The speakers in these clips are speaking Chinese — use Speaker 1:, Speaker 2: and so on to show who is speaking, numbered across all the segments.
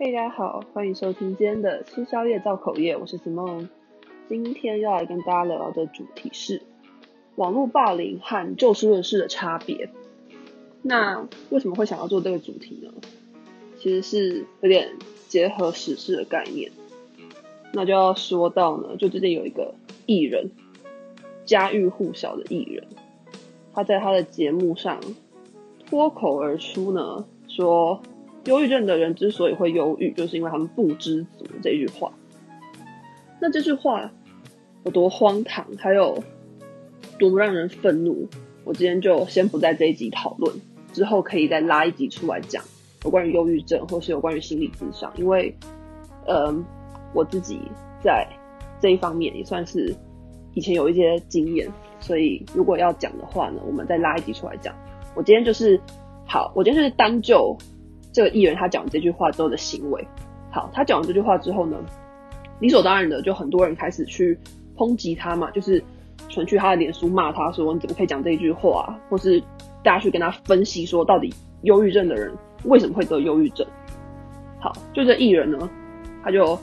Speaker 1: 嘿，大家好，欢迎收听今天的吃宵夜造口业，我是 Simon。今天要来跟大家聊聊的主题是网络霸凌和就事论事的差别。那为什么会想要做这个主题呢？其实是有点结合时事的概念。那就要说到呢，就最近有一个艺人，家喻户晓的艺人，他在他的节目上脱口而出呢，说忧郁症的人之所以会忧郁，就是因为他们不知足这句话。那这句话有多荒唐，还有多么让人愤怒，我今天就先不在这一集讨论，之后可以再拉一集出来讲有关于忧郁症，或是有关于心理咨商，因为，嗯。我自己在这一方面也算是以前有一些经验，所以如果要讲的话呢，我们再拉一集出来讲。我今天就是好，我今天就是单就这个艺人他讲这句话之后的行为。好，他讲完这句话之后呢，理所当然的就很多人开始去抨击他嘛，就是传去他的脸书骂他说，你怎么可以讲这句话啊？或是大家去跟他分析说，到底忧郁症的人为什么会得忧郁症？好，就这艺人呢，他就。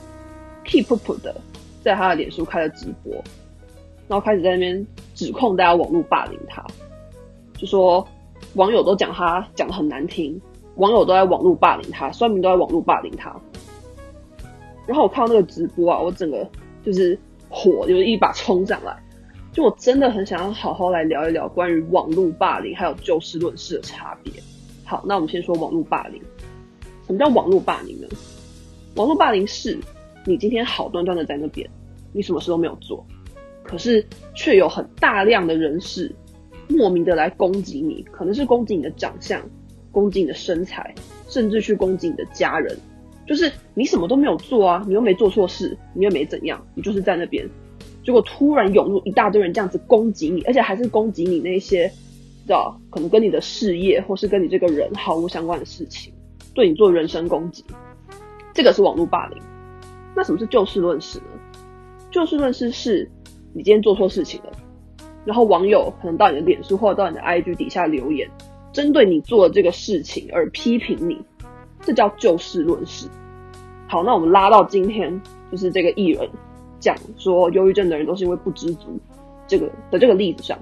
Speaker 1: keep up 的，在他的脸书开了直播，然后开始在那边指控大家网络霸凌他，就说网友都讲他讲的很难听，网友都在网络霸凌他，酸民都在网络霸凌他。然后我看到那个直播啊，我整个就是火就是一把冲上来，就我真的很想要好好来聊一聊关于网络霸凌还有就事论事的差别。好，那我们先说网络霸凌，什么叫网络霸凌呢？网络霸凌是。你今天好端端的在那边，你什么事都没有做，可是却有很大量的人士莫名的来攻击你，可能是攻击你的长相，攻击你的身材，甚至去攻击你的家人。就是你什么都没有做啊，你又没做错事，你又没怎样，你就是在那边，结果突然涌入一大堆人这样子攻击你，而且还是攻击你那些，知道可能跟你的事业或是跟你这个人毫无相关的事情，对你做人身攻击，这个是网络霸凌。那什么是就事论事呢？就事论事是，你今天做错事情了，然后网友可能到你的脸书或者到你的 IG 底下留言，针对你做的这个事情而批评你，这叫就事论事。好，那我们拉到今天，就是这个艺人讲说忧郁症的人都是因为不知足这个的这个例子上，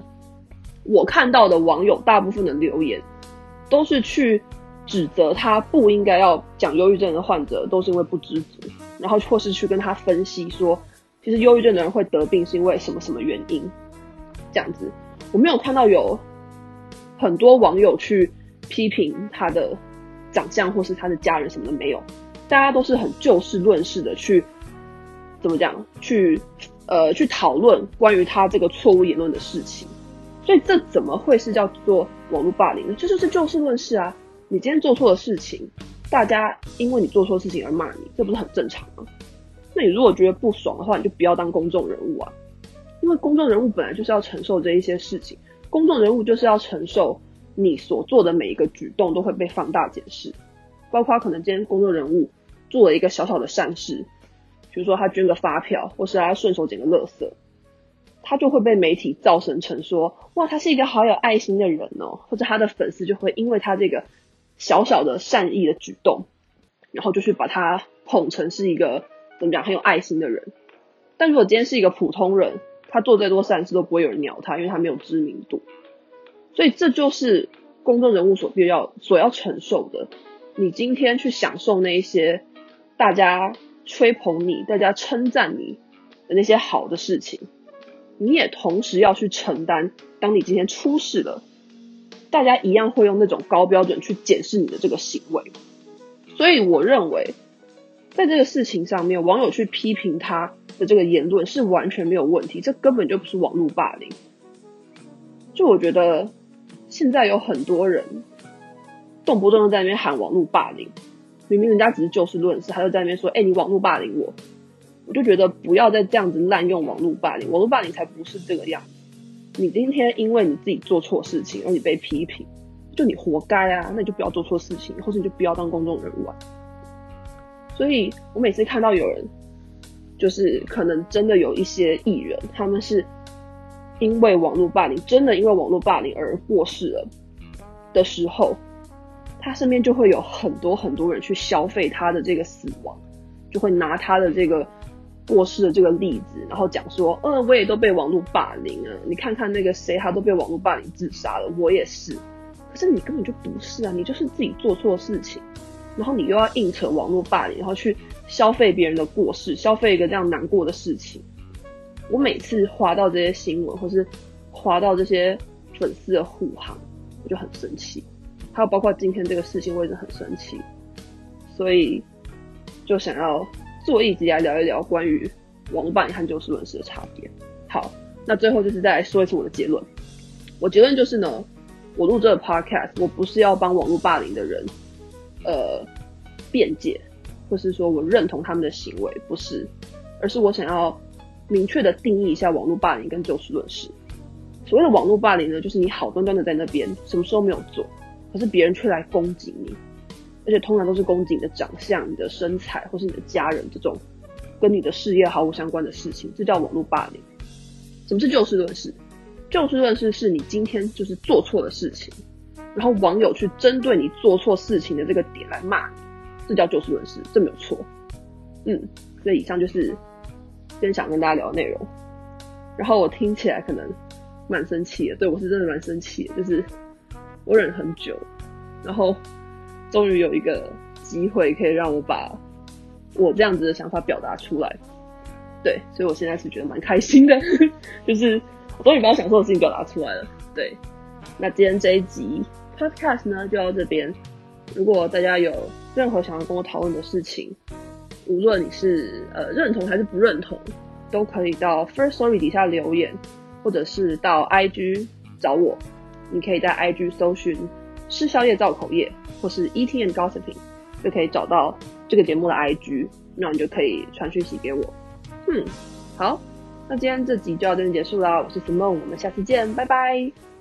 Speaker 1: 我看到的网友大部分的留言都是去指责他不应该要讲忧郁症的患者都是因为不知足。然后或是去跟他分析说，其实忧郁症的人会得病是因为什么什么原因，这样子，我没有看到有很多网友去批评他的长相或是他的家人什么的没有，大家都是很就事论事的去怎么讲，去呃去讨论关于他这个错误言论的事情，所以这怎么会是叫做网络霸凌呢？这就是就事论事啊，你今天做错的事情。大家因为你做错事情而骂你，这不是很正常吗？那你如果觉得不爽的话，你就不要当公众人物啊！因为公众人物本来就是要承受这一些事情，公众人物就是要承受你所做的每一个举动都会被放大检视，包括可能今天公众人物做了一个小小的善事，比如说他捐个发票，或是他顺手捡个垃圾，他就会被媒体造神成说，哇，他是一个好有爱心的人哦，或者他的粉丝就会因为他这个。小小的善意的举动，然后就去把他捧成是一个怎么讲很有爱心的人。但如果今天是一个普通人，他做再多善事都不会有人鸟他，因为他没有知名度。所以这就是公众人物所必要所要承受的。你今天去享受那一些大家吹捧你、大家称赞你的那些好的事情，你也同时要去承担。当你今天出事了。大家一样会用那种高标准去检视你的这个行为，所以我认为，在这个事情上面，网友去批评他的这个言论是完全没有问题，这根本就不是网络霸凌。就我觉得，现在有很多人动不动就在那边喊网络霸凌，明明人家只是就事论事，他就在那边说：“哎，你网络霸凌我。”我就觉得不要再这样子滥用网络霸凌，网络霸凌才不是这个样子。你今天因为你自己做错事情而你被批评，就你活该啊！那你就不要做错事情，或者你就不要当公众人物啊！所以我每次看到有人，就是可能真的有一些艺人，他们是因为网络霸凌，真的因为网络霸凌而过世了的时候，他身边就会有很多很多人去消费他的这个死亡，就会拿他的这个过世的这个例子，然后讲说，嗯，我也都被网络霸凌啊，你看看那个谁，他都被网络霸凌自杀了，我也是。可是你根本就不是啊，你就是自己做错事情，然后你又要硬扯网络霸凌，然后去消费别人的过失，消费一个这样难过的事情。我每次滑到这些新闻，或是滑到这些粉丝的护航，我就很生气。还有包括今天这个事情，我也是很生气。所以就想要做一集来聊一聊关于网络霸凌和就事论事的差别。好，那最后就是再来说一次我的结论。我结论就是呢，我录这个 podcast，我不是要帮网络霸凌的人，呃，辩解，或是说我认同他们的行为，不是，而是我想要。明确的定义一下网络霸凌跟就事论事。所谓的网络霸凌呢，就是你好端端的在那边，什么事都没有做，可是别人却来攻击你，而且通常都是攻击你的长相、你的身材或是你的家人这种跟你的事业毫无相关的事情，这叫网络霸凌。什么是就事论事？就事论事是你今天就是做错的事情，然后网友去针对你做错事情的这个点来骂你，这叫就事论事，这没有错。嗯，所以以上就是。今天想跟大家聊的内容，然后我听起来可能蛮生气的，对，我是真的蛮生气的，就是我忍了很久，然后终于有一个机会可以让我把我这样子的想法表达出来，对，所以我现在是觉得蛮开心的，就是我终于把我想说的事情表达出来了，对，那今天这一集 podcast 呢就到这边，如果大家有任何想要跟我讨论的事情。无论你是呃认同还是不认同，都可以到 First Story 底下留言，或者是到 IG 找我。你可以在 IG 搜寻“吃宵夜造口业”或是 “ETN Gossiping”，就可以找到这个节目的 IG，那你就可以传讯息给我。嗯，好，那今天这集就到这边结束啦。我是苏梦我们下次见，拜拜。